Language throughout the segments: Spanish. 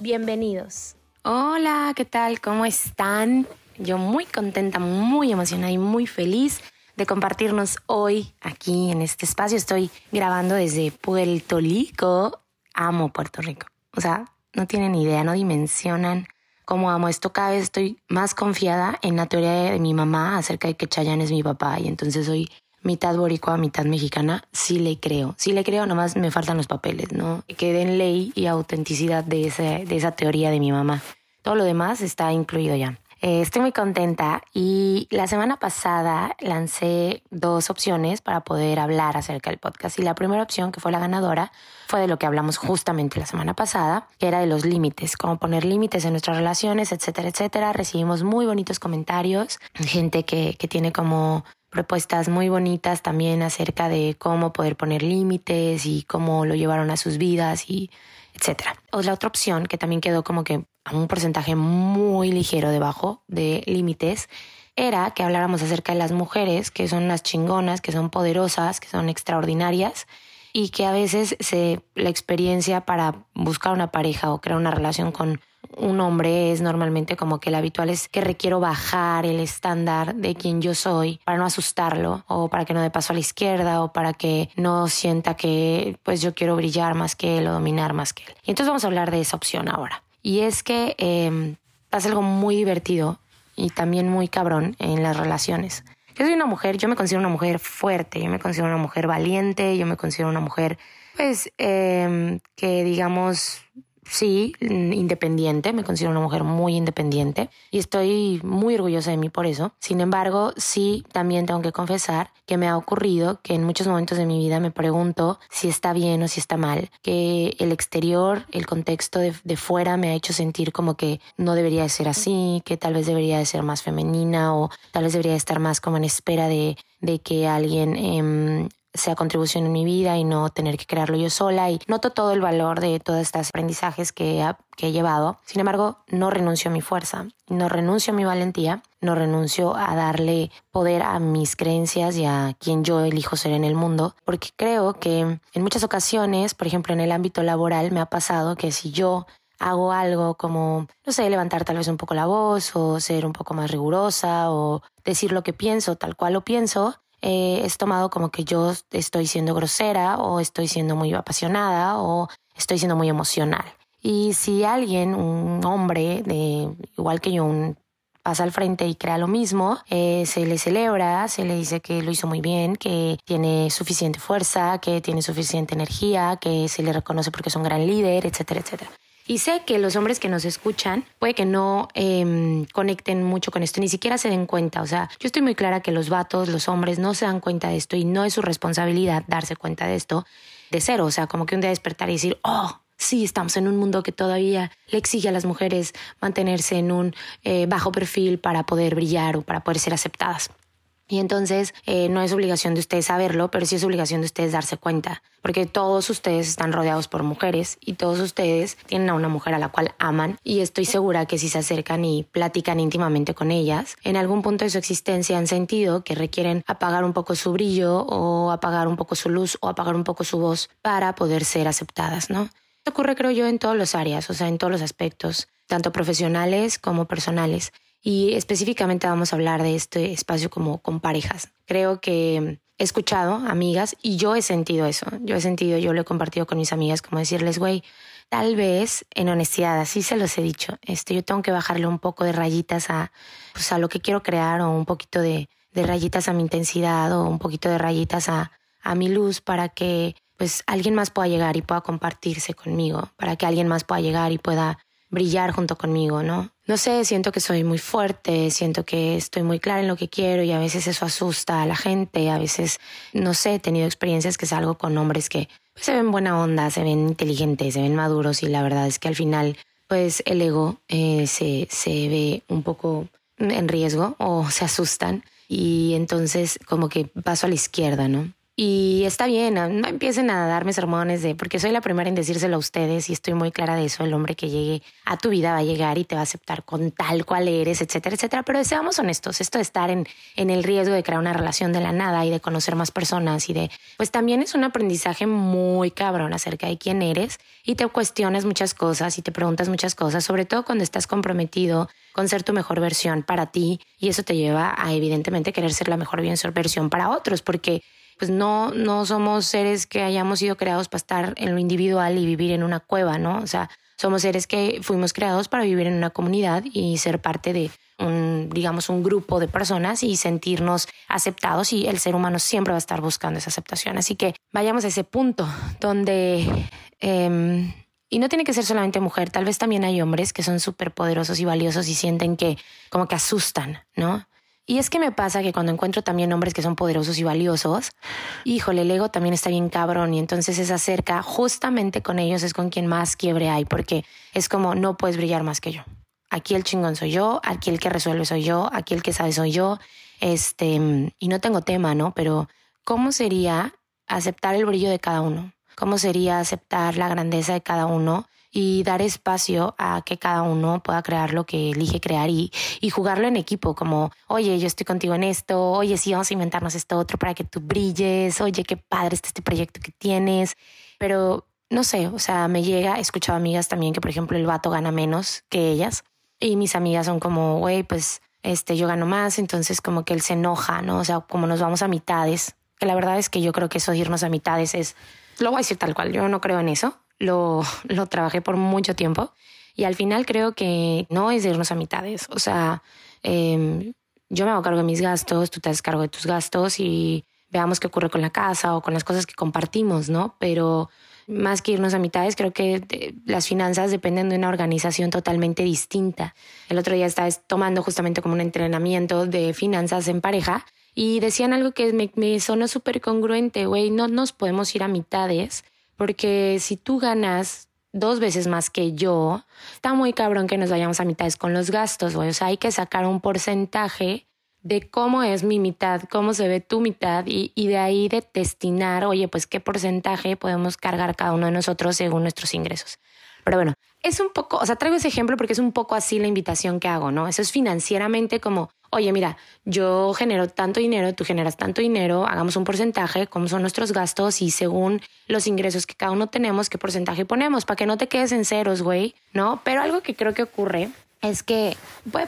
bienvenidos. Hola, ¿qué tal? ¿Cómo están? Yo muy contenta, muy emocionada y muy feliz de compartirnos hoy aquí en este espacio. Estoy grabando desde Puerto Rico. Amo Puerto Rico. O sea, no tienen idea, no dimensionan cómo amo esto. Cada vez estoy más confiada en la teoría de mi mamá acerca de que Chayanne es mi papá y entonces soy mitad boricua, mitad mexicana, sí le creo. Sí le creo, nomás me faltan los papeles, ¿no? Que den ley y autenticidad de, ese, de esa teoría de mi mamá. Todo lo demás está incluido ya. Eh, estoy muy contenta y la semana pasada lancé dos opciones para poder hablar acerca del podcast y la primera opción que fue la ganadora fue de lo que hablamos justamente la semana pasada, que era de los límites, cómo poner límites en nuestras relaciones, etcétera, etcétera. Recibimos muy bonitos comentarios, gente que, que tiene como propuestas muy bonitas también acerca de cómo poder poner límites y cómo lo llevaron a sus vidas y etcétera. O la otra opción que también quedó como que a un porcentaje muy ligero debajo de límites era que habláramos acerca de las mujeres que son las chingonas, que son poderosas, que son extraordinarias y que a veces se la experiencia para buscar una pareja o crear una relación con un hombre es normalmente como que el habitual es que requiero bajar el estándar de quien yo soy para no asustarlo o para que no dé paso a la izquierda o para que no sienta que pues yo quiero brillar más que él o dominar más que él. Y entonces vamos a hablar de esa opción ahora. Y es que eh, pasa algo muy divertido y también muy cabrón en las relaciones. Yo soy una mujer, yo me considero una mujer fuerte, yo me considero una mujer valiente, yo me considero una mujer, pues, eh, que digamos, sí, independiente, me considero una mujer muy independiente y estoy muy orgullosa de mí por eso. Sin embargo, sí, también tengo que confesar que me ha ocurrido que en muchos momentos de mi vida me pregunto si está bien o si está mal, que el exterior, el contexto de, fuera me ha hecho sentir como que no debería de ser así, que tal vez debería de ser más femenina o tal vez debería de estar más como en espera de, de que alguien eh, sea contribución en mi vida y no tener que crearlo yo sola. Y noto todo el valor de todos estos aprendizajes que he, que he llevado. Sin embargo, no renuncio a mi fuerza, no renuncio a mi valentía, no renuncio a darle poder a mis creencias y a quien yo elijo ser en el mundo, porque creo que en muchas ocasiones, por ejemplo en el ámbito laboral, me ha pasado que si yo hago algo como, no sé, levantar tal vez un poco la voz o ser un poco más rigurosa o decir lo que pienso tal cual lo pienso, eh, es tomado como que yo estoy siendo grosera o estoy siendo muy apasionada o estoy siendo muy emocional. Y si alguien, un hombre de igual que yo, pasa al frente y crea lo mismo, eh, se le celebra, se le dice que lo hizo muy bien, que tiene suficiente fuerza, que tiene suficiente energía, que se le reconoce porque es un gran líder, etcétera, etcétera. Y sé que los hombres que nos escuchan puede que no em, conecten mucho con esto, ni siquiera se den cuenta. O sea, yo estoy muy clara que los vatos, los hombres, no se dan cuenta de esto y no es su responsabilidad darse cuenta de esto de cero. O sea, como que un día despertar y decir, oh, sí, estamos en un mundo que todavía le exige a las mujeres mantenerse en un eh, bajo perfil para poder brillar o para poder ser aceptadas. Y entonces eh, no es obligación de ustedes saberlo, pero sí es obligación de ustedes darse cuenta, porque todos ustedes están rodeados por mujeres y todos ustedes tienen a una mujer a la cual aman y estoy segura que si se acercan y platican íntimamente con ellas, en algún punto de su existencia han sentido que requieren apagar un poco su brillo o apagar un poco su luz o apagar un poco su voz para poder ser aceptadas, ¿no? Esto ocurre creo yo en todas las áreas, o sea, en todos los aspectos, tanto profesionales como personales y específicamente vamos a hablar de este espacio como con parejas. Creo que he escuchado amigas y yo he sentido eso. Yo he sentido, yo lo he compartido con mis amigas, como decirles, güey, tal vez en honestidad, así se los he dicho, este, yo tengo que bajarle un poco de rayitas a, pues, a lo que quiero crear o un poquito de, de rayitas a mi intensidad o un poquito de rayitas a, a mi luz para que pues alguien más pueda llegar y pueda compartirse conmigo, para que alguien más pueda llegar y pueda brillar junto conmigo, ¿no? No sé, siento que soy muy fuerte, siento que estoy muy clara en lo que quiero y a veces eso asusta a la gente, a veces, no sé, he tenido experiencias que salgo con hombres que pues, se ven buena onda, se ven inteligentes, se ven maduros y la verdad es que al final, pues el ego eh, se, se ve un poco en riesgo o se asustan y entonces como que paso a la izquierda, ¿no? Y está bien, no empiecen a darme sermones de, porque soy la primera en decírselo a ustedes y estoy muy clara de eso, el hombre que llegue a tu vida va a llegar y te va a aceptar con tal cual eres, etcétera, etcétera. Pero seamos honestos, esto de estar en, en el riesgo de crear una relación de la nada y de conocer más personas y de, pues también es un aprendizaje muy cabrón acerca de quién eres y te cuestionas muchas cosas y te preguntas muchas cosas, sobre todo cuando estás comprometido con ser tu mejor versión para ti y eso te lleva a evidentemente querer ser la mejor versión para otros, porque pues no, no somos seres que hayamos sido creados para estar en lo individual y vivir en una cueva, ¿no? O sea, somos seres que fuimos creados para vivir en una comunidad y ser parte de un, digamos, un grupo de personas y sentirnos aceptados y el ser humano siempre va a estar buscando esa aceptación. Así que vayamos a ese punto donde... Em, y no tiene que ser solamente mujer, tal vez también hay hombres que son súper poderosos y valiosos y sienten que como que asustan, ¿no? Y es que me pasa que cuando encuentro también hombres que son poderosos y valiosos, híjole, el ego también está bien cabrón y entonces es acerca justamente con ellos es con quien más quiebre hay, porque es como no puedes brillar más que yo. Aquí el chingón soy yo, aquí el que resuelve soy yo, aquí el que sabe soy yo. Este, y no tengo tema, ¿no? Pero ¿cómo sería aceptar el brillo de cada uno? ¿Cómo sería aceptar la grandeza de cada uno? Y dar espacio a que cada uno pueda crear lo que elige crear y, jugarlo en equipo, como, oye, yo estoy contigo en esto, oye, sí, vamos a inventarnos esto otro para que tú brilles, oye, qué padre está este proyecto que tienes, pero no sé, o sea, me llega, he escuchado amigas también que, por ejemplo, el vato gana menos que ellas y mis amigas son como, güey, pues este, yo gano más, entonces como que él se enoja, ¿no? O sea, como nos vamos a mitades, que la verdad es que yo creo que eso de irnos a mitades es, lo voy a decir tal cual, yo no creo en eso, lo, lo trabajé por mucho tiempo y al final creo que no es de irnos a mitades. O sea, em, yo me hago cargo de mis gastos, tú te haces cargo de tus gastos y veamos qué ocurre con la casa o con las cosas que compartimos, ¿no? Pero más que irnos a mitades, creo que eh, las finanzas dependen de una organización totalmente distinta. El otro día estaba tomando justamente como un entrenamiento de finanzas en pareja y decían algo que me, me sonó súper congruente, güey, no nos podemos ir a mitades porque si tú ganas dos veces más que yo, está muy cabrón que nos vayamos a mitades con los gastos, güey. O sea, hay que sacar un porcentaje de cómo es mi mitad, cómo se ve tu mitad y, y, de ahí de destinar, oye, pues qué porcentaje podemos cargar cada uno de nosotros según nuestros ingresos. Pero bueno, es un poco, o sea, traigo ese ejemplo porque es un poco así la invitación que hago, ¿no? Eso es financieramente como, oye, mira, yo genero tanto dinero, tú generas tanto dinero, hagamos un porcentaje, cómo son nuestros gastos y según los ingresos que cada uno tenemos, qué porcentaje ponemos, para que no te quedes en ceros, güey, ¿no? Pero algo que creo que ocurre es que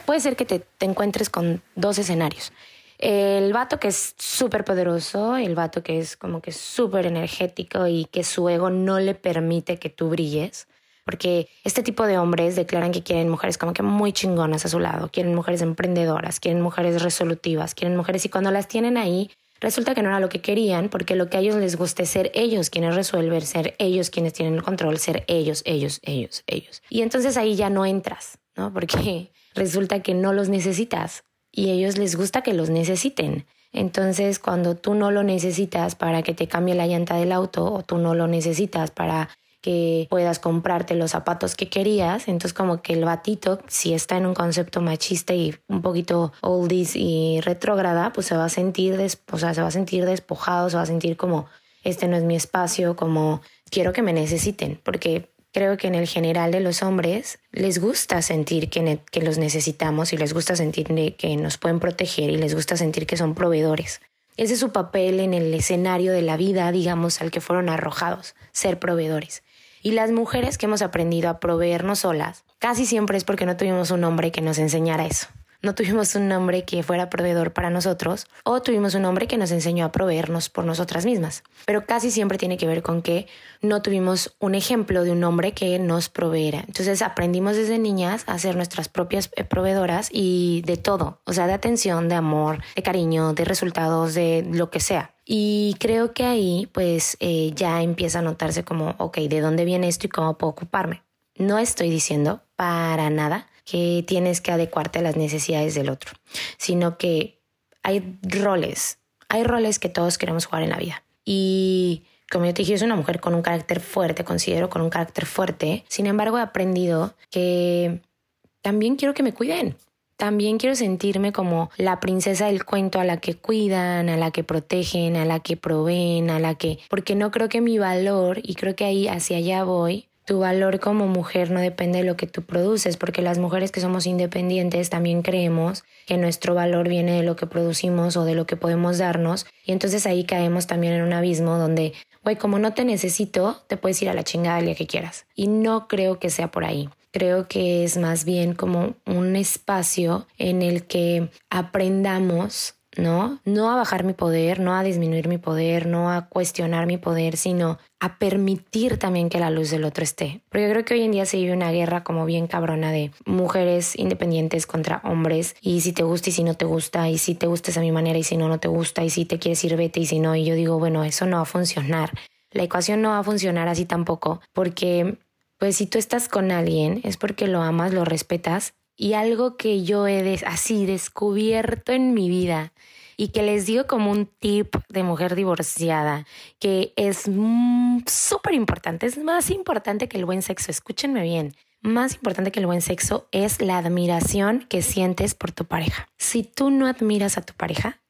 puede, ser que te, te encuentres con dos escenarios. El vato que es súper poderoso, el vato que es como que súper energético y que su ego no le permite que tú brilles porque este tipo de hombres declaran que quieren mujeres como que muy chingonas a su lado, quieren mujeres emprendedoras, quieren mujeres resolutivas, quieren mujeres y cuando las tienen ahí resulta que no era lo que querían, porque lo que a ellos les gusta es ser ellos quienes resuelven, ser ellos quienes tienen el control, ser ellos, ellos, ellos, ellos. Y entonces ahí ya no entras, ¿no? Porque resulta que no los necesitas y a ellos les gusta que los necesiten. Entonces, cuando tú no lo necesitas para que te cambie la llanta del auto o tú no lo necesitas para que puedas comprarte los zapatos que querías. Entonces como que el batito, si está en un concepto machista y un poquito oldies y retrógrada, pues se va a sentir, sea, se va a sentir despojado, se va a sentir como este no es mi espacio, como quiero que me necesiten, porque creo que en el general de los hombres les gusta sentir que, que, los necesitamos y les gusta sentir que nos pueden proteger y les gusta sentir que son proveedores. Ese es su papel en el escenario de la vida, digamos, al que fueron arrojados, ser proveedores. Y las mujeres que hemos aprendido a proveernos solas, casi siempre es porque no tuvimos un hombre que nos enseñara eso. No tuvimos un hombre que fuera proveedor para nosotros o tuvimos un hombre que nos enseñó a proveernos por nosotras mismas. Pero casi siempre tiene que ver con que no tuvimos un ejemplo de un hombre que nos proveera. Entonces aprendimos desde niñas a ser nuestras propias eh, proveedoras y de todo, o sea, de atención, de amor, de cariño, de resultados, de lo que sea. Y creo que ahí pues eh, ya empieza a notarse como, ok, ¿de dónde viene esto y cómo puedo ocuparme? No estoy diciendo para nada que tienes que adecuarte a las necesidades del otro, sino que hay roles, hay roles que todos queremos jugar en la vida. Y como yo te dije, es una mujer con un carácter fuerte, considero con un carácter fuerte. Sin embargo, he aprendido que también quiero que me cuiden. También quiero sentirme como la princesa del cuento a la que cuidan, a la que protegen, a la que proveen, a la que... Porque no creo que mi valor, y creo que ahí hacia allá voy, tu valor como mujer no depende de lo que tú produces, porque las mujeres que somos independientes también creemos que nuestro valor viene de lo que producimos o de lo que podemos darnos, y entonces ahí caemos también en un abismo donde, güey, como no te necesito, te puedes ir a la chingada el día que quieras. Y no creo que sea por ahí creo que es más bien como un espacio en el que aprendamos ¿no? No a bajar mi poder, no a disminuir mi poder, no a cuestionar mi poder, sino a permitir también que la luz del otro esté. Porque yo creo que hoy en día se vive una guerra como bien cabrona de mujeres independientes contra hombres y si te gusta y si no te gusta y si te gusta a mi manera y si no no te gusta y si te quieres ir vete y si no y yo digo, bueno, eso no va a funcionar. La ecuación no va a funcionar así tampoco porque pues si tú estás con alguien es porque lo amas, lo respetas y algo que yo he así descubierto en mi vida y que les digo como un tip de mujer divorciada, que es súper importante, es más importante que el buen sexo, escúchenme bien. Más importante que el buen sexo es la admiración que sientes por tu pareja. Si tú no admiras a tu pareja,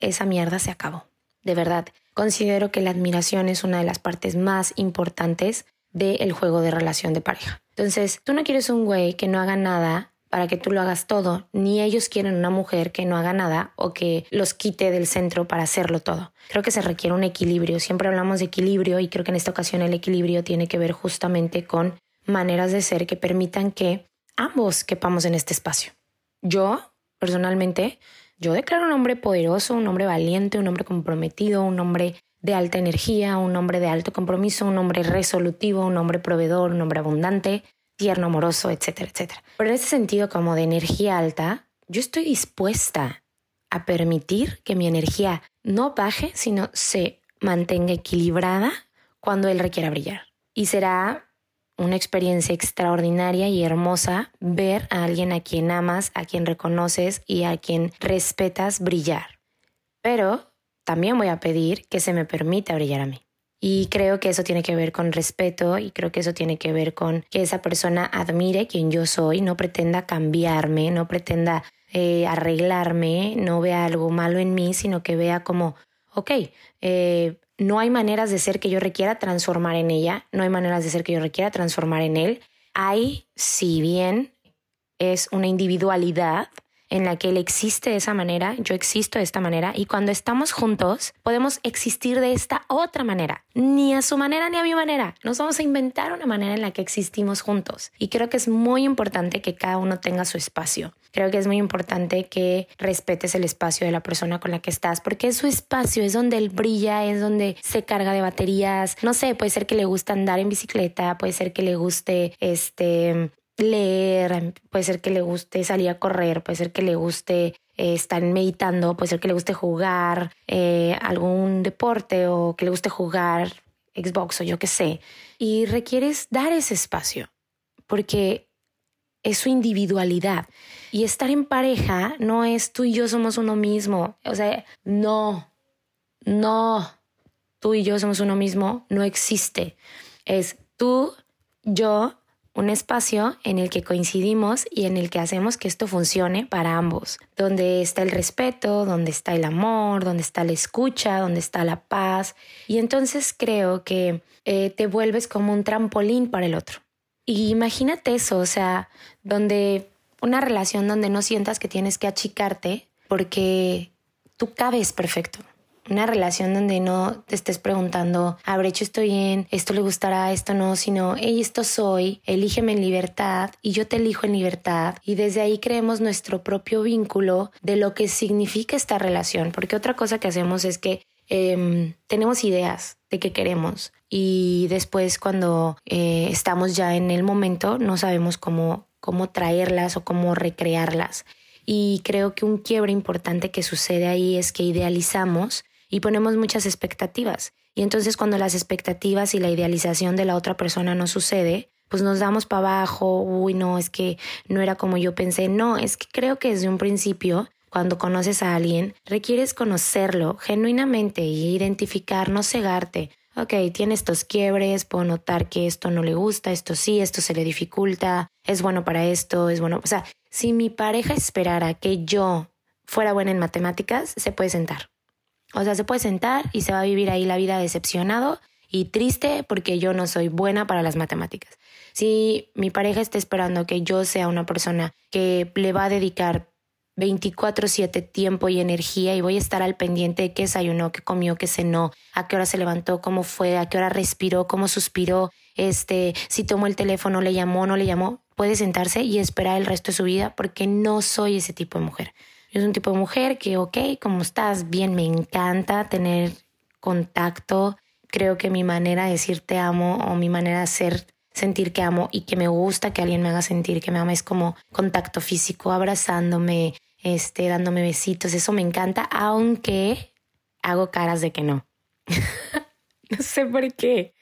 esa mierda se acabó. De verdad, considero que la admiración es una de las partes más importantes del juego de relación de pareja. Entonces, tú no quieres un güey que no haga nada para que tú lo hagas todo, ni ellos quieren una mujer que no haga nada o que los quite del centro para hacerlo todo. Creo que se requiere un equilibrio, siempre hablamos de equilibrio y creo que en esta ocasión el equilibrio tiene que ver justamente con maneras de ser que permitan que ambos quepamos en este espacio. Yo, personalmente, yo declaro un hombre poderoso, un hombre valiente, un hombre comprometido, un hombre de alta energía, un hombre de alto compromiso, un hombre resolutivo, un hombre proveedor, un hombre abundante, tierno, amoroso, etcétera, etcétera. Pero en ese sentido como de energía alta, yo estoy dispuesta a permitir que mi energía no baje, sino se mantenga equilibrada cuando él requiera brillar. Y será una experiencia extraordinaria y hermosa ver a alguien a quien amas, a quien reconoces y a quien respetas brillar. Pero también voy a pedir que se me permita brillar a mí. Y creo que eso tiene que ver con respeto y creo que eso tiene que ver con que esa persona admire quien yo soy, no pretenda cambiarme, no pretenda eh, arreglarme, no vea algo malo en mí, sino que vea como, ok, eh, no hay maneras de ser que yo requiera transformar en ella, no hay maneras de ser que yo requiera transformar en él. Hay, si bien es una individualidad, en la que él existe de esa manera, yo existo de esta manera y cuando estamos juntos podemos existir de esta otra manera, ni a su manera ni a mi manera. Nos vamos a inventar una manera en la que existimos juntos y creo que es muy importante que cada uno tenga su espacio. Creo que es muy importante que respetes el espacio de la persona con la que estás porque es su espacio, es donde él brilla, es donde se carga de baterías. No sé, puede ser que le guste andar en bicicleta, puede ser que le guste este leer, puede ser que le guste salir a correr, puede ser que le guste eh, estar meditando, puede ser que le guste jugar eh, algún deporte o que le guste jugar Xbox o yo qué sé. Y requieres dar ese espacio porque es su individualidad. Y estar en pareja no es tú y yo somos uno mismo. O sea, no, no, tú y yo somos uno mismo, no existe. Es tú, yo, un espacio en el que coincidimos y en el que hacemos que esto funcione para ambos, donde está el respeto, donde está el amor, donde está la escucha, donde está la paz. Y entonces creo que eh, te vuelves como un trampolín para el otro. Y imagínate eso, o sea, donde una relación donde no sientas que tienes que achicarte porque tú cabes perfecto una relación donde no te estés preguntando, habré hecho esto bien, esto le gustará, esto no, sino, hey, esto soy, elígeme en libertad y yo te elijo en libertad. Y desde ahí creemos nuestro propio vínculo de lo que significa esta relación, porque otra cosa que hacemos es que em, tenemos ideas de qué queremos y después cuando eh, estamos ya en el momento no sabemos cómo, cómo traerlas o cómo recrearlas. Y creo que un quiebre importante que sucede ahí es que idealizamos y ponemos muchas expectativas. Y entonces cuando las expectativas y la idealización de la otra persona no sucede, pues nos damos para abajo, uy, no, es que no era como yo pensé, no, es que creo que desde un principio, cuando conoces a alguien, requieres conocerlo genuinamente y identificar, no cegarte. Ok, tiene estos quiebres, puedo notar que esto no le gusta, esto sí, esto se le dificulta, es bueno para esto, es bueno. O sea, si mi pareja esperara que yo fuera buena en matemáticas, se puede sentar. O sea, se puede sentar y se va a vivir ahí la vida decepcionado y triste porque yo no soy buena para las matemáticas. Si mi pareja está esperando que yo sea una persona que le va a dedicar 24/7 tiempo y energía y voy a estar al pendiente de qué desayunó, qué comió, qué cenó, a qué hora se levantó, cómo fue, a qué hora respiró, cómo suspiró, este, si tomó el teléfono, le llamó, no le llamó, puede sentarse y esperar el resto de su vida porque no soy ese tipo de mujer. Yo soy un tipo de mujer que, ok, ¿cómo estás? Bien, me encanta tener contacto. Creo que mi manera de decir te amo o mi manera de hacer sentir que amo y que me gusta que alguien me haga sentir que me ama es como contacto físico, abrazándome, este, dándome besitos. Eso me encanta, aunque hago caras de que no. no sé por qué.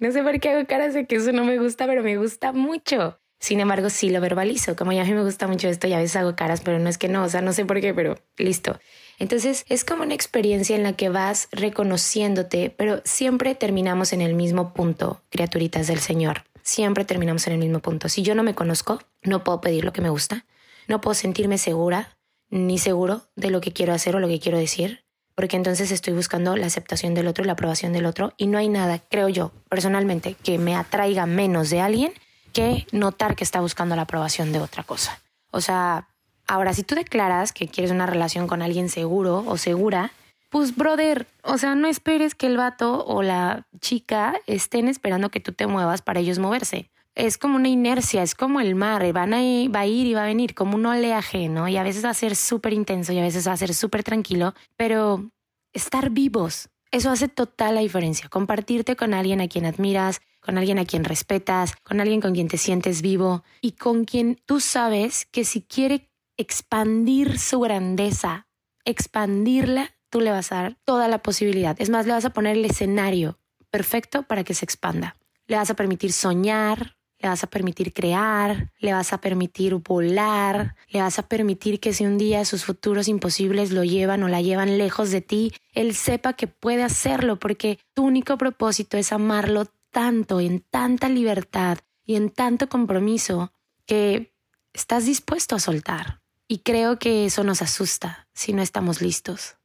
No sé por qué hago caras de que eso no me gusta, pero me gusta mucho. Sin embargo, sí lo verbalizo. Como ya a mí me gusta mucho esto y a veces hago caras, pero no es que no, o sea, no sé por qué, pero listo. Entonces es como una experiencia en la que vas reconociéndote, pero siempre terminamos en el mismo punto, criaturitas del Señor. Siempre terminamos en el mismo punto. Si yo no me conozco, no puedo pedir lo que me gusta, no puedo sentirme segura ni seguro de lo que quiero hacer o lo que quiero decir, porque entonces estoy buscando la aceptación del otro y la aprobación del otro y no hay nada, creo yo, personalmente, que me atraiga menos de alguien que notar que está buscando la aprobación de otra cosa. O sea, ahora si tú declaras que quieres una relación con alguien seguro o segura, pues brother, o sea, no esperes que el vato o la chica estén esperando que tú te muevas para ellos moverse. Es como una inercia, es como el mar, van a ir, va a ir y va a venir, como un oleaje, ¿no? Y a veces va a ser súper intenso y a veces va a ser súper tranquilo, pero estar vivos, eso hace total la diferencia. Compartirte con alguien a quien admiras, con alguien a quien respetas, con alguien con quien te sientes vivo y con quien tú sabes que si quiere expandir su grandeza, expandirla, tú le vas a dar toda la posibilidad. Es más, le vas a poner el escenario perfecto para que se expanda. Le vas a permitir soñar, le vas a permitir crear, le vas a permitir volar, le vas a permitir que si un día sus futuros imposibles lo llevan o la llevan lejos de ti, él sepa que puede hacerlo porque tu único propósito es amarlo tanto, en tanta libertad y en tanto compromiso que estás dispuesto a soltar. Y creo que eso nos asusta si no estamos listos.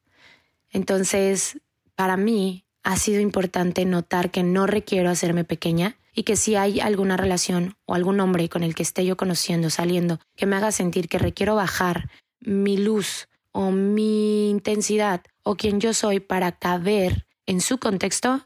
Entonces, para mí ha sido importante notar que no requiero hacerme pequeña y que si hay alguna relación o algún hombre con el que esté yo conociendo, saliendo, que me haga sentir que requiero bajar mi luz o mi intensidad o quien yo soy para caber en su contexto,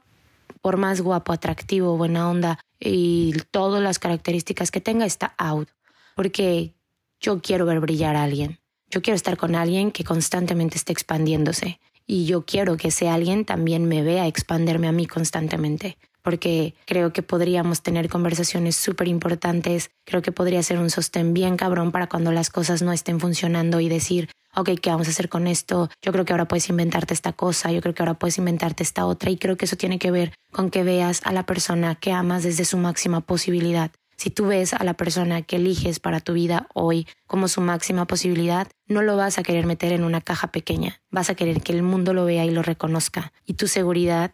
por más guapo, atractivo, buena onda y todas las características que tenga, está out. Porque yo quiero ver brillar a alguien. Yo quiero estar con alguien que constantemente esté expandiéndose. Y yo quiero que ese alguien también me vea expanderme a mí constantemente. Porque creo que podríamos tener conversaciones súper importantes. Creo que podría ser un sostén bien cabrón para cuando las cosas no estén funcionando y decir, ok, ¿qué vamos a hacer con esto? Yo creo que ahora puedes inventarte esta cosa, yo creo que ahora puedes inventarte esta otra y creo que eso tiene que ver con que veas a la persona que amas desde su máxima posibilidad. Si tú ves a la persona que eliges para tu vida hoy como su máxima posibilidad, no lo vas a querer meter en una caja pequeña, vas a querer que el mundo lo vea y lo reconozca. Y tu seguridad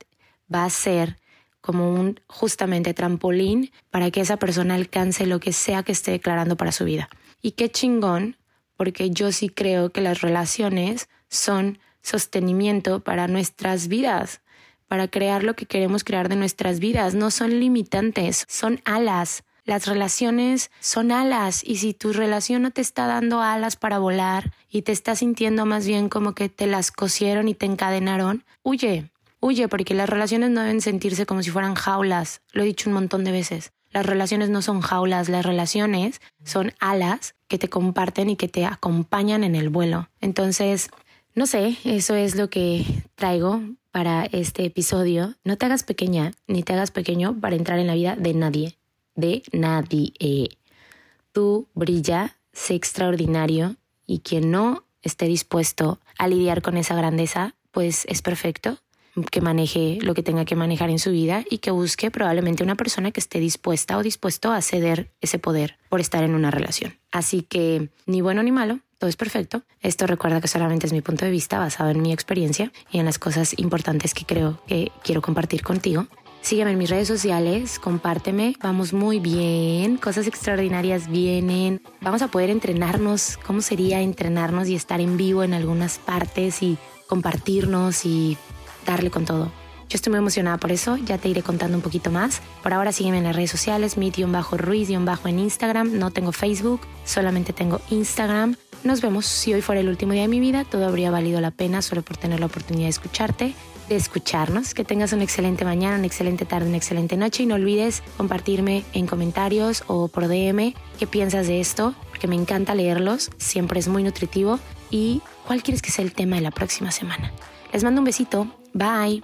va a ser como un justamente trampolín para que esa persona alcance lo que sea que esté declarando para su vida. Y qué chingón, porque yo sí creo que las relaciones son sostenimiento para nuestras vidas, para crear lo que queremos crear de nuestras vidas. No son limitantes, son alas. Las relaciones son alas y si tu relación no te está dando alas para volar y te estás sintiendo más bien como que te las cosieron y te encadenaron, huye, huye porque las relaciones no deben sentirse como si fueran jaulas. Lo he dicho un montón de veces. Las relaciones no son jaulas, las relaciones son alas que te comparten y que te acompañan en el vuelo. Entonces, no sé, eso es lo que traigo para este episodio. No te hagas pequeña ni te hagas pequeño para entrar en la vida de nadie de nadie. Tú brilla, sé extraordinario y quien no esté dispuesto a lidiar con esa grandeza, pues es perfecto que maneje lo que tenga que manejar en su vida y que busque probablemente una persona que esté dispuesta o dispuesto a ceder ese poder por estar en una relación. Así que ni bueno ni malo, todo es perfecto. Esto recuerda que solamente es mi punto de vista basado en mi experiencia y en las cosas importantes que creo que quiero compartir contigo. Sígueme en mis redes sociales, compárteme, vamos muy bien, cosas extraordinarias vienen, vamos a poder entrenarnos, cómo sería entrenarnos y estar en vivo en algunas partes y compartirnos y darle con todo. Yo estoy muy emocionada por eso, ya te iré contando un poquito más. Por ahora sígueme en las redes sociales, mit-ruiz-en Instagram, no tengo Facebook, solamente tengo Instagram. Nos vemos, si hoy fuera el último día de mi vida, todo habría valido la pena solo por tener la oportunidad de escucharte de escucharnos. Que tengas una excelente mañana, una excelente tarde, una excelente noche y no olvides compartirme en comentarios o por DM qué piensas de esto, porque me encanta leerlos, siempre es muy nutritivo y cuál quieres que sea el tema de la próxima semana. Les mando un besito, bye.